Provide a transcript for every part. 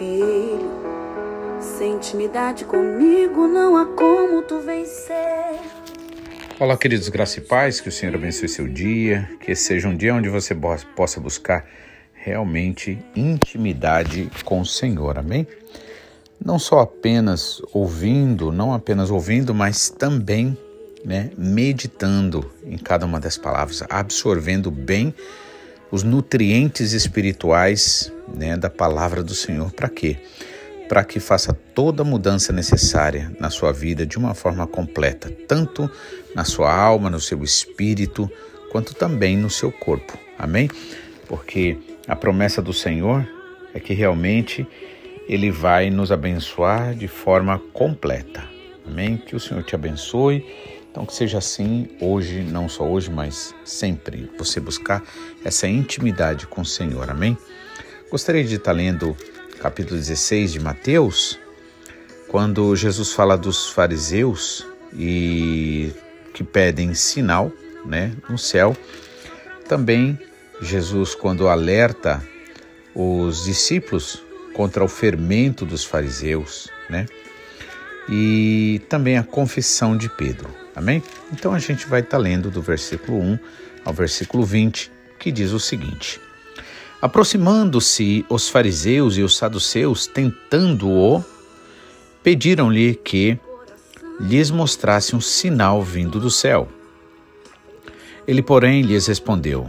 filho. Sem intimidade comigo não há como tu vencer. Olá, queridos graça e paz, que o Senhor abençoe seu dia, que seja um dia onde você possa buscar realmente intimidade com o Senhor, amém? Não só apenas ouvindo, não apenas ouvindo, mas também né, meditando em cada uma das palavras, absorvendo bem os nutrientes espirituais né, da palavra do Senhor. Para quê? Para que faça toda a mudança necessária na sua vida de uma forma completa, tanto na sua alma, no seu espírito, quanto também no seu corpo. Amém? Porque a promessa do Senhor é que realmente Ele vai nos abençoar de forma completa. Amém? Que o Senhor te abençoe então que seja assim hoje, não só hoje, mas sempre, você buscar essa intimidade com o Senhor. Amém? Gostaria de estar lendo capítulo 16 de Mateus, quando Jesus fala dos fariseus e que pedem sinal, né, no céu. Também Jesus quando alerta os discípulos contra o fermento dos fariseus, né? E também a confissão de Pedro. Amém? Então a gente vai estar tá lendo do versículo 1 ao versículo 20, que diz o seguinte: Aproximando-se os fariseus e os saduceus, tentando-o, pediram-lhe que lhes mostrasse um sinal vindo do céu. Ele, porém, lhes respondeu: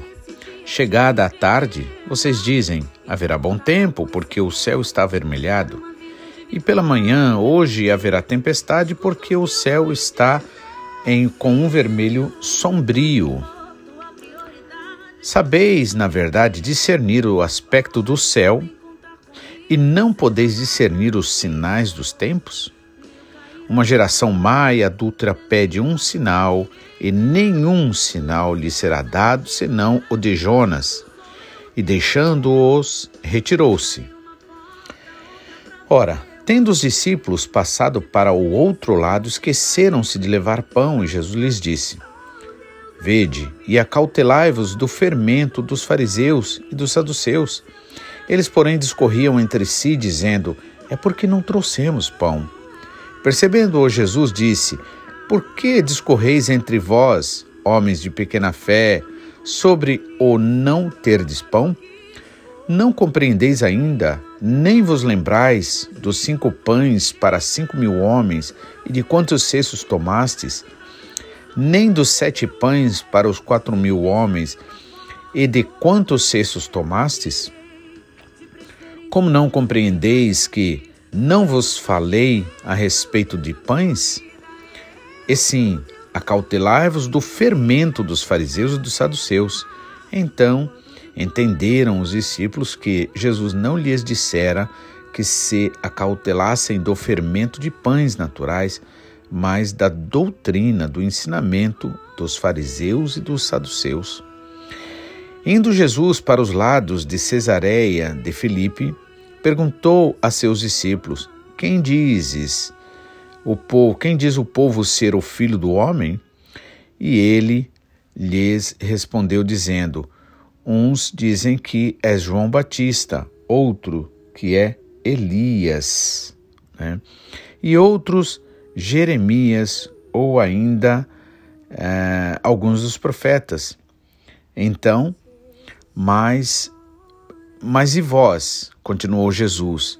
Chegada a tarde, vocês dizem: haverá bom tempo, porque o céu está avermelhado. E pela manhã, hoje haverá tempestade, porque o céu está avermelhado em, com um vermelho sombrio. Sabeis, na verdade, discernir o aspecto do céu e não podeis discernir os sinais dos tempos? Uma geração má e adulta pede um sinal, e nenhum sinal lhe será dado senão o de Jonas. E deixando-os, retirou-se. Ora, Tendo os discípulos passado para o outro lado, esqueceram-se de levar pão, e Jesus lhes disse: Vede e acautelai-vos do fermento dos fariseus e dos saduceus. Eles, porém, discorriam entre si, dizendo: É porque não trouxemos pão. Percebendo-o, Jesus disse: Por que discorreis entre vós, homens de pequena fé, sobre o não terdes pão? Não compreendeis ainda, nem vos lembrais dos cinco pães para cinco mil homens e de quantos cestos tomastes, nem dos sete pães para os quatro mil homens e de quantos cestos tomastes? Como não compreendeis que não vos falei a respeito de pães? E sim, acautelai-vos do fermento dos fariseus e dos saduceus. Então, Entenderam os discípulos que Jesus não lhes dissera que se acautelassem do fermento de pães naturais, mas da doutrina, do ensinamento dos fariseus e dos saduceus. Indo Jesus para os lados de Cesareia de Filipe, perguntou a seus discípulos: Quem dizes o povo, quem diz o povo ser o filho do homem? E ele lhes respondeu dizendo: Uns dizem que é João Batista, outro que é Elias, né? e outros Jeremias ou ainda é, alguns dos profetas. Então, mas, mas e vós? continuou Jesus.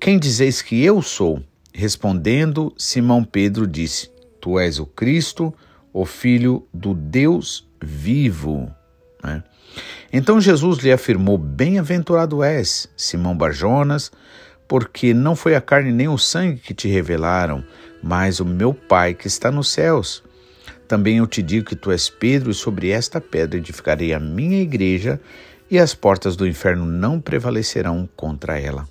Quem dizeis que eu sou? Respondendo, Simão Pedro disse: Tu és o Cristo, o Filho do Deus vivo. Né? Então Jesus lhe afirmou: Bem-aventurado és, Simão Barjonas, porque não foi a carne nem o sangue que te revelaram, mas o meu Pai que está nos céus. Também eu te digo que tu és Pedro, e sobre esta pedra edificarei a minha igreja, e as portas do inferno não prevalecerão contra ela.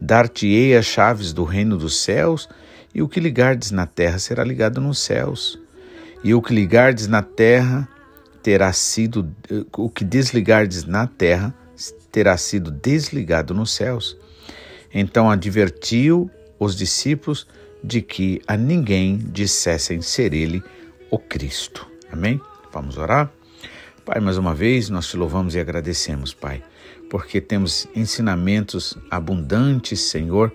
Dar-te-ei as chaves do reino dos céus, e o que ligardes na terra será ligado nos céus, e o que ligardes na terra terá sido o que desligardes na terra terá sido desligado nos céus. Então advertiu os discípulos de que a ninguém dissessem ser ele o Cristo. Amém? Vamos orar? Pai, mais uma vez nós te louvamos e agradecemos, Pai, porque temos ensinamentos abundantes, Senhor,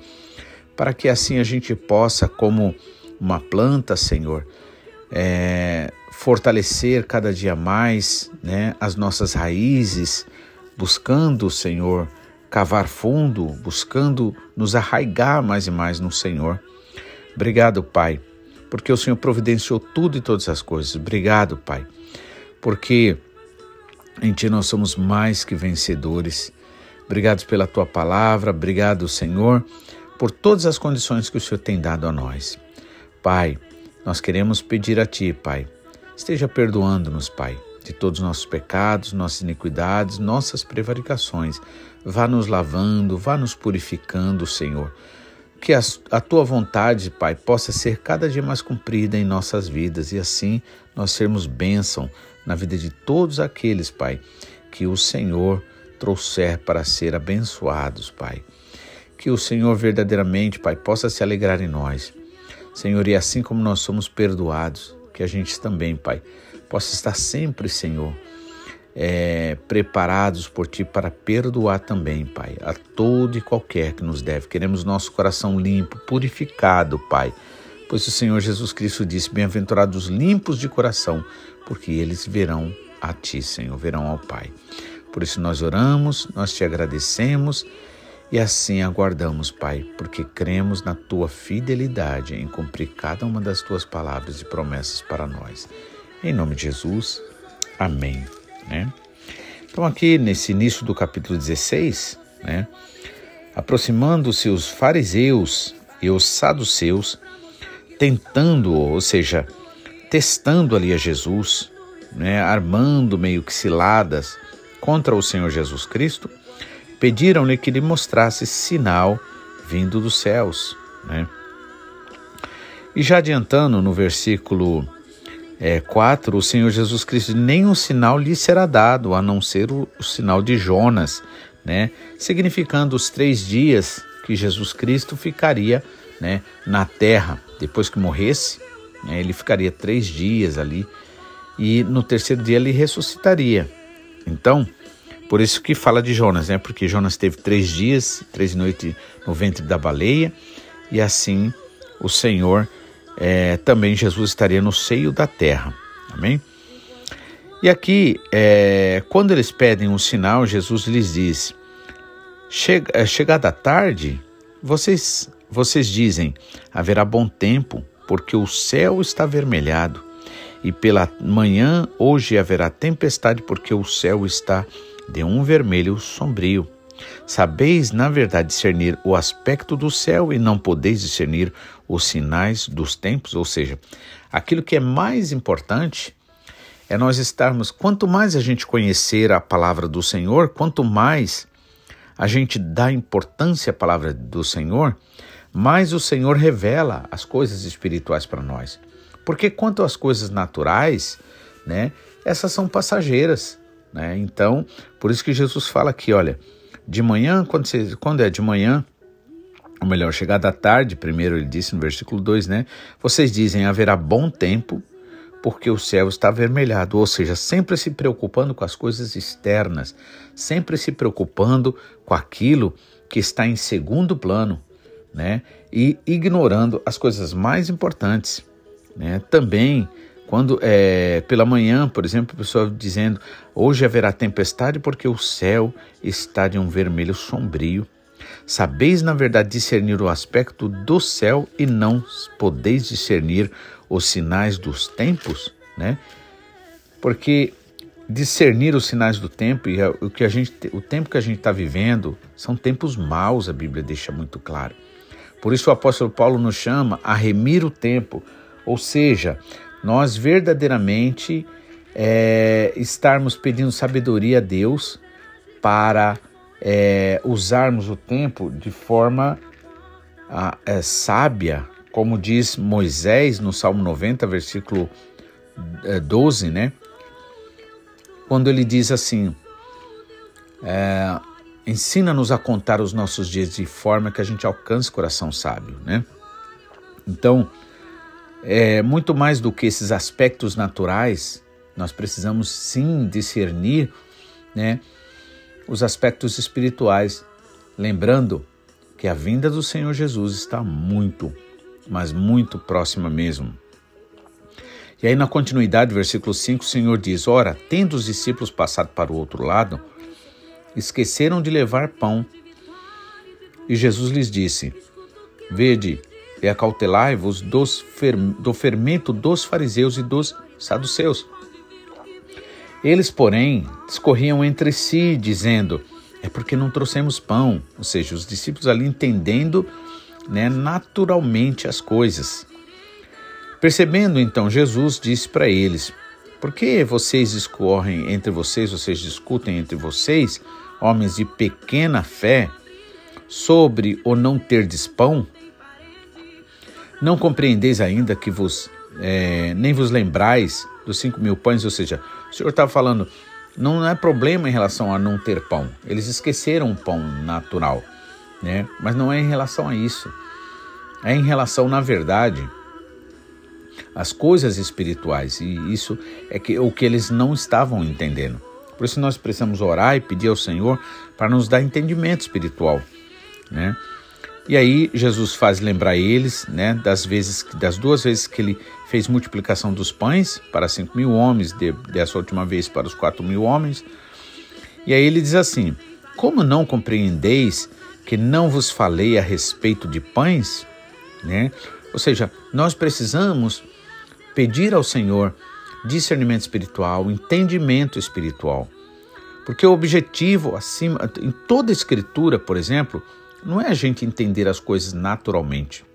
para que assim a gente possa, como uma planta, Senhor, é, fortalecer cada dia mais né, as nossas raízes, buscando, Senhor, cavar fundo, buscando nos arraigar mais e mais no Senhor. Obrigado, Pai, porque o Senhor providenciou tudo e todas as coisas. Obrigado, Pai, porque em Ti nós somos mais que vencedores. Obrigado pela Tua palavra, obrigado, Senhor, por todas as condições que o Senhor tem dado a nós. Pai, nós queremos pedir a Ti, Pai, esteja perdoando-nos, Pai, de todos os nossos pecados, nossas iniquidades, nossas prevaricações. Vá nos lavando, vá nos purificando, Senhor. Que a, a tua vontade, Pai, possa ser cada dia mais cumprida em nossas vidas e assim nós sermos bênção na vida de todos aqueles, Pai, que o Senhor trouxer para ser abençoados, Pai. Que o Senhor verdadeiramente, Pai, possa se alegrar em nós. Senhor, e assim como nós somos perdoados, que a gente também, Pai, possa estar sempre, Senhor, é, preparados por Ti para perdoar também, Pai, a todo e qualquer que nos deve. Queremos nosso coração limpo, purificado, Pai, pois o Senhor Jesus Cristo disse: Bem-aventurados limpos de coração, porque eles verão a Ti, Senhor, verão ao Pai. Por isso nós oramos, nós te agradecemos e assim aguardamos, Pai, porque cremos na Tua fidelidade em cumprir cada uma das Tuas palavras e promessas para nós. Em nome de Jesus, amém. Né? Então, aqui nesse início do capítulo 16, né, aproximando-se os fariseus e os saduceus, tentando, ou seja, testando ali a Jesus, né, armando meio que ciladas contra o Senhor Jesus Cristo, pediram-lhe que lhe mostrasse sinal vindo dos céus. Né? E já adiantando no versículo é, 4, o Senhor Jesus Cristo, nenhum sinal lhe será dado, a não ser o, o sinal de Jonas, né? significando os três dias que Jesus Cristo ficaria né, na terra. Depois que morresse, né, ele ficaria três dias ali e no terceiro dia ele ressuscitaria. Então, por isso que fala de Jonas, né? Porque Jonas teve três dias, três noites no ventre da baleia, e assim o Senhor é, também Jesus estaria no seio da terra. Amém? E aqui, é, quando eles pedem um sinal, Jesus lhes diz: Chega, é, Chegada a tarde, vocês, vocês dizem: haverá bom tempo, porque o céu está avermelhado. E pela manhã, hoje haverá tempestade, porque o céu está de um vermelho sombrio. Sabeis, na verdade, discernir o aspecto do céu e não podeis discernir os sinais dos tempos, ou seja, aquilo que é mais importante é nós estarmos, quanto mais a gente conhecer a palavra do Senhor, quanto mais a gente dá importância à palavra do Senhor, mais o Senhor revela as coisas espirituais para nós. Porque quanto às coisas naturais, né, essas são passageiras, né? Então, por isso que Jesus fala aqui, olha, de manhã, quando, você, quando é de manhã, ou melhor, chegada à tarde, primeiro ele disse no versículo 2, né? Vocês dizem: haverá bom tempo, porque o céu está avermelhado, ou seja, sempre se preocupando com as coisas externas, sempre se preocupando com aquilo que está em segundo plano, né? E ignorando as coisas mais importantes, né? Também quando é, pela manhã, por exemplo, a pessoa dizendo: hoje haverá tempestade porque o céu está de um vermelho sombrio. Sabeis, na verdade, discernir o aspecto do céu e não podeis discernir os sinais dos tempos, né? Porque discernir os sinais do tempo e o que a gente, o tempo que a gente está vivendo são tempos maus, a Bíblia deixa muito claro. Por isso o apóstolo Paulo nos chama a remir o tempo, ou seja, nós verdadeiramente é, estarmos pedindo sabedoria a Deus para é, usarmos o tempo de forma a, é, sábia, como diz Moisés no Salmo 90, versículo 12, é, né? Quando ele diz assim: é, ensina-nos a contar os nossos dias de forma que a gente alcance o coração sábio, né? Então, é, muito mais do que esses aspectos naturais, nós precisamos sim discernir, né? os aspectos espirituais, lembrando que a vinda do Senhor Jesus está muito, mas muito próxima mesmo. E aí, na continuidade, versículo 5, o Senhor diz: Ora, tendo os discípulos passado para o outro lado, esqueceram de levar pão. E Jesus lhes disse: Vede, e acautelai-vos do fermento dos fariseus e dos saduceus. Eles, porém, discorriam entre si, dizendo: É porque não trouxemos pão. Ou seja, os discípulos ali entendendo né, naturalmente as coisas. Percebendo então, Jesus disse para eles: Por que vocês discorrem entre vocês, vocês discutem entre vocês, homens de pequena fé, sobre o não terdes pão? Não compreendeis ainda que vos é, nem vos lembrais dos cinco mil pães, ou seja, o Senhor estava falando, não é problema em relação a não ter pão. Eles esqueceram o pão natural, né? Mas não é em relação a isso. É em relação, na verdade, às coisas espirituais. E isso é que, o que eles não estavam entendendo. Por isso nós precisamos orar e pedir ao Senhor para nos dar entendimento espiritual, né? E aí Jesus faz lembrar eles, né, das vezes, das duas vezes que ele fez multiplicação dos pães para cinco mil homens, de, dessa última vez para os quatro mil homens. E aí ele diz assim: Como não compreendeis que não vos falei a respeito de pães, né? Ou seja, nós precisamos pedir ao Senhor discernimento espiritual, entendimento espiritual. Porque o objetivo acima em toda a escritura, por exemplo, não é a gente entender as coisas naturalmente,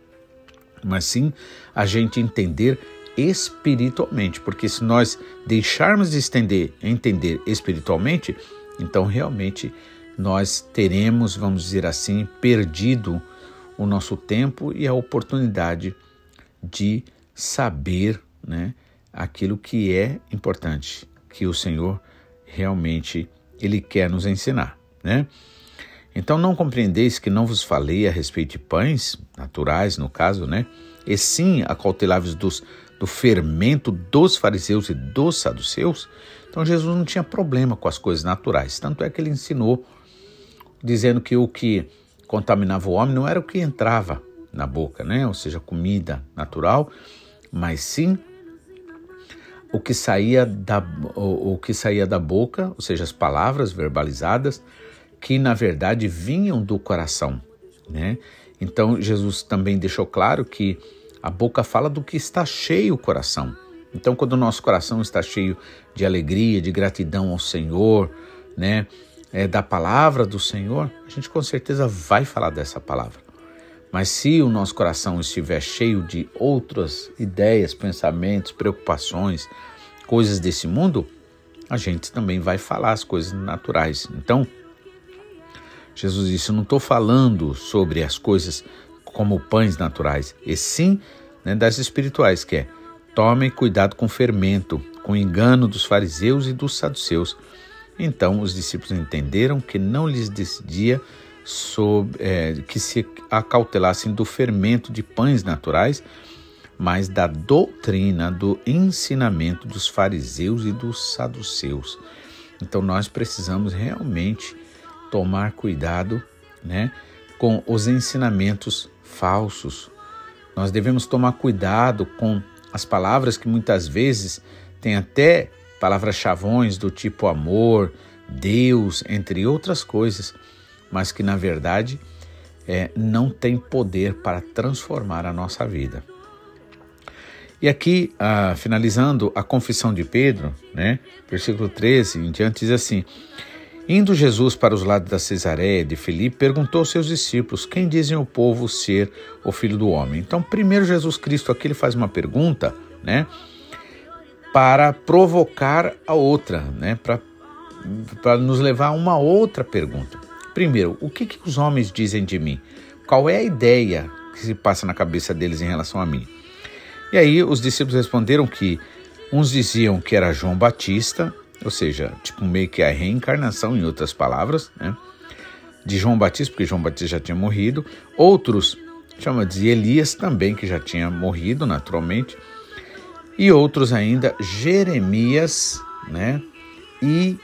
mas sim a gente entender espiritualmente, porque se nós deixarmos de estender, entender espiritualmente, então realmente nós teremos, vamos dizer assim, perdido o nosso tempo e a oportunidade de saber, né, aquilo que é importante, que o Senhor realmente ele quer nos ensinar, né? Então não compreendeis que não vos falei a respeito de pães naturais, no caso, né? E sim acauteláveis dos, do fermento dos fariseus e dos saduceus? Então Jesus não tinha problema com as coisas naturais. Tanto é que ele ensinou, dizendo que o que contaminava o homem não era o que entrava na boca, né? Ou seja, comida natural, mas sim o que saía da, o, o que saía da boca, ou seja, as palavras verbalizadas, que na verdade vinham do coração, né? Então Jesus também deixou claro que a boca fala do que está cheio o coração. Então quando o nosso coração está cheio de alegria, de gratidão ao Senhor, né, é, da palavra do Senhor, a gente com certeza vai falar dessa palavra. Mas se o nosso coração estiver cheio de outras ideias, pensamentos, preocupações, coisas desse mundo, a gente também vai falar as coisas naturais. Então, Jesus disse: Eu não estou falando sobre as coisas como pães naturais, e sim né, das espirituais, que é tomem cuidado com o fermento, com o engano dos fariseus e dos saduceus. Então os discípulos entenderam que não lhes decidia sobre, é, que se acautelassem do fermento de pães naturais, mas da doutrina, do ensinamento dos fariseus e dos saduceus. Então nós precisamos realmente tomar cuidado né, com os ensinamentos falsos. Nós devemos tomar cuidado com as palavras que muitas vezes têm até palavras chavões do tipo amor, Deus, entre outras coisas, mas que na verdade é, não tem poder para transformar a nossa vida. E aqui, ah, finalizando a confissão de Pedro, né, versículo 13 em diante, diz assim: Indo Jesus para os lados da Cesareia de Filipe, perguntou aos seus discípulos: Quem dizem o povo ser o filho do homem? Então, primeiro Jesus Cristo aqui ele faz uma pergunta, né? Para provocar a outra, né? Para, para nos levar a uma outra pergunta. Primeiro, o que, que os homens dizem de mim? Qual é a ideia que se passa na cabeça deles em relação a mim? E aí os discípulos responderam que uns diziam que era João Batista, ou seja, tipo meio que a reencarnação, em outras palavras, né? de João Batista, porque João Batista já tinha morrido, outros chama de Elias também, que já tinha morrido naturalmente, e outros ainda Jeremias, né? E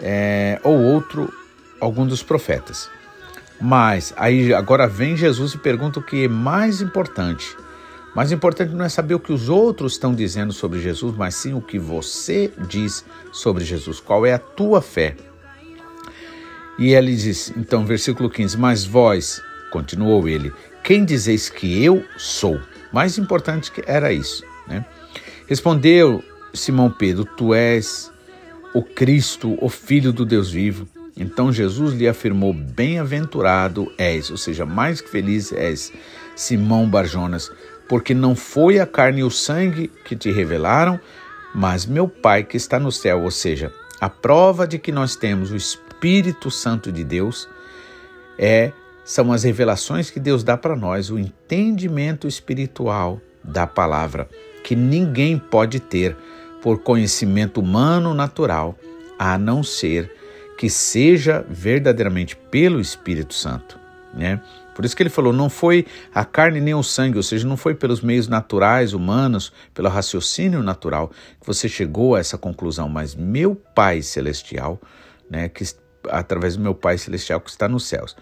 é, ou outro algum dos profetas. Mas aí agora vem Jesus e pergunta o que é mais importante. Mais importante não é saber o que os outros estão dizendo sobre Jesus, mas sim o que você diz sobre Jesus. Qual é a tua fé? E ele diz, então, versículo 15: Mas vós, continuou ele, quem dizeis que eu sou? Mais importante que era isso, né? Respondeu Simão Pedro: Tu és o Cristo, o Filho do Deus vivo. Então Jesus lhe afirmou: Bem-aventurado és, ou seja, mais que feliz és, Simão Barjonas, porque não foi a carne e o sangue que te revelaram, mas meu Pai que está no céu. Ou seja, a prova de que nós temos o Espírito Santo de Deus é são as revelações que Deus dá para nós, o entendimento espiritual da palavra, que ninguém pode ter por conhecimento humano natural, a não ser que seja verdadeiramente pelo Espírito Santo, né? Por isso que ele falou, não foi a carne nem o sangue, ou seja, não foi pelos meios naturais, humanos, pelo raciocínio natural que você chegou a essa conclusão, mas meu Pai celestial, né, que através do meu Pai celestial que está nos céus.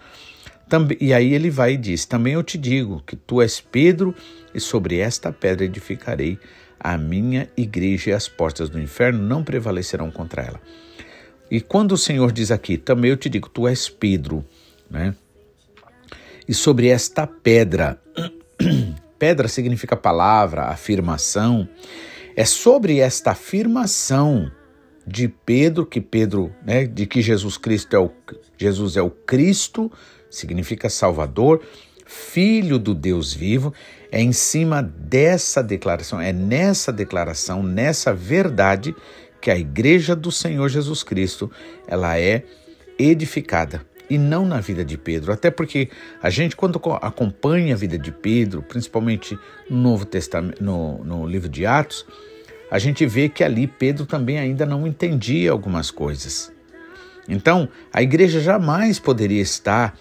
Também, e aí ele vai e diz: Também eu te digo que tu és Pedro, e sobre esta pedra edificarei a minha igreja, e as portas do inferno não prevalecerão contra ela. E quando o Senhor diz aqui, também eu te digo, tu és Pedro, né? E sobre esta pedra, pedra significa palavra, afirmação. É sobre esta afirmação de Pedro que Pedro, né, de que Jesus Cristo é o Jesus é o Cristo, significa Salvador, Filho do Deus vivo. É em cima dessa declaração, é nessa declaração, nessa verdade que a igreja do Senhor Jesus Cristo, ela é edificada e não na vida de Pedro. Até porque a gente, quando acompanha a vida de Pedro, principalmente no Novo Testamento, no, no livro de Atos, a gente vê que ali Pedro também ainda não entendia algumas coisas. Então, a igreja jamais poderia estar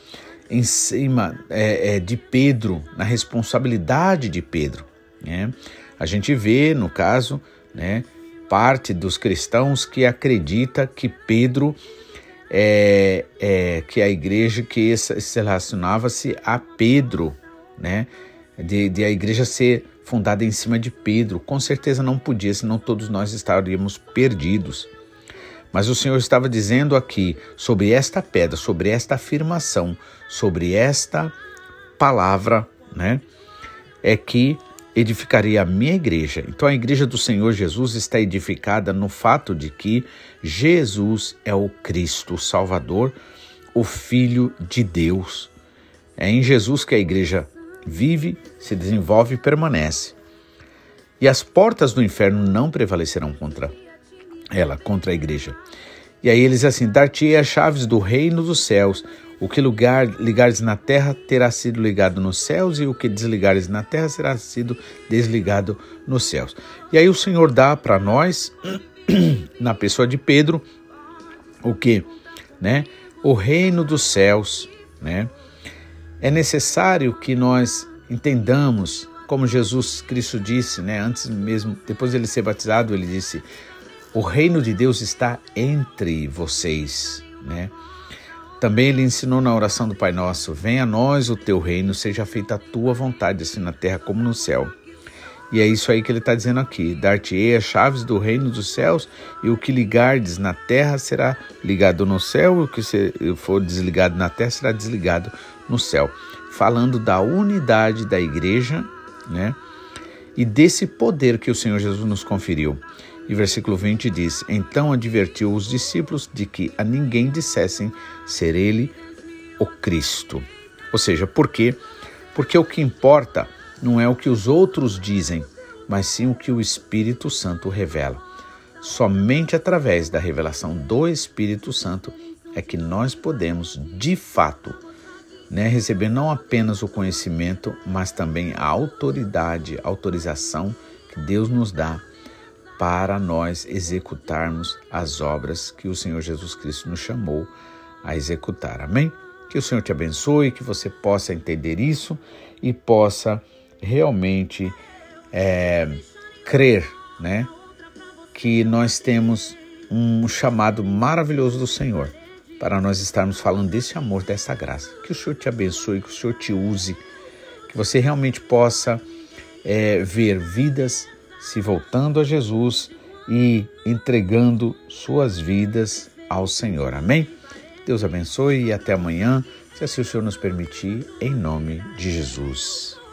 em cima é, é, de Pedro, na responsabilidade de Pedro. Né? A gente vê, no caso, né, parte dos cristãos que acredita que Pedro é, é que a igreja que se relacionava-se a Pedro, né? De, de, a igreja ser fundada em cima de Pedro. Com certeza não podia, senão todos nós estaríamos perdidos. Mas o Senhor estava dizendo aqui sobre esta pedra, sobre esta afirmação, sobre esta palavra, né? É que edificaria a minha igreja. Então a igreja do Senhor Jesus está edificada no fato de que Jesus é o Cristo, o Salvador, o Filho de Deus. É em Jesus que a igreja vive, se desenvolve e permanece. E as portas do inferno não prevalecerão contra ela, contra a igreja. E aí eles assim: dar-te as chaves do reino dos céus. O que lugar, ligares na terra terá sido ligado nos céus, e o que desligares na terra será sido desligado nos céus. E aí o Senhor dá para nós, na pessoa de Pedro, o que? Né? O reino dos céus. Né? É necessário que nós entendamos, como Jesus Cristo disse, né? antes mesmo, depois de ele ser batizado, ele disse: O reino de Deus está entre vocês. Né? Também ele ensinou na oração do Pai Nosso: Venha a nós o teu reino, seja feita a tua vontade, assim na terra como no céu. E é isso aí que ele está dizendo aqui: Dar-te-ei as chaves do reino dos céus, e o que ligardes na terra será ligado no céu, e o que for desligado na terra será desligado no céu. Falando da unidade da igreja, né? E desse poder que o Senhor Jesus nos conferiu. E versículo 20 diz: Então advertiu os discípulos de que a ninguém dissessem ser ele o Cristo. Ou seja, por quê? Porque o que importa não é o que os outros dizem, mas sim o que o Espírito Santo revela. Somente através da revelação do Espírito Santo é que nós podemos, de fato, né, receber não apenas o conhecimento, mas também a autoridade, a autorização que Deus nos dá para nós executarmos as obras que o Senhor Jesus Cristo nos chamou a executar. Amém? Que o Senhor te abençoe, que você possa entender isso e possa realmente é, crer, né? Que nós temos um chamado maravilhoso do Senhor para nós estarmos falando desse amor, dessa graça. Que o Senhor te abençoe, que o Senhor te use, que você realmente possa é, ver vidas se voltando a Jesus e entregando suas vidas ao Senhor. Amém? Deus abençoe e até amanhã, se assim o Senhor nos permitir, em nome de Jesus.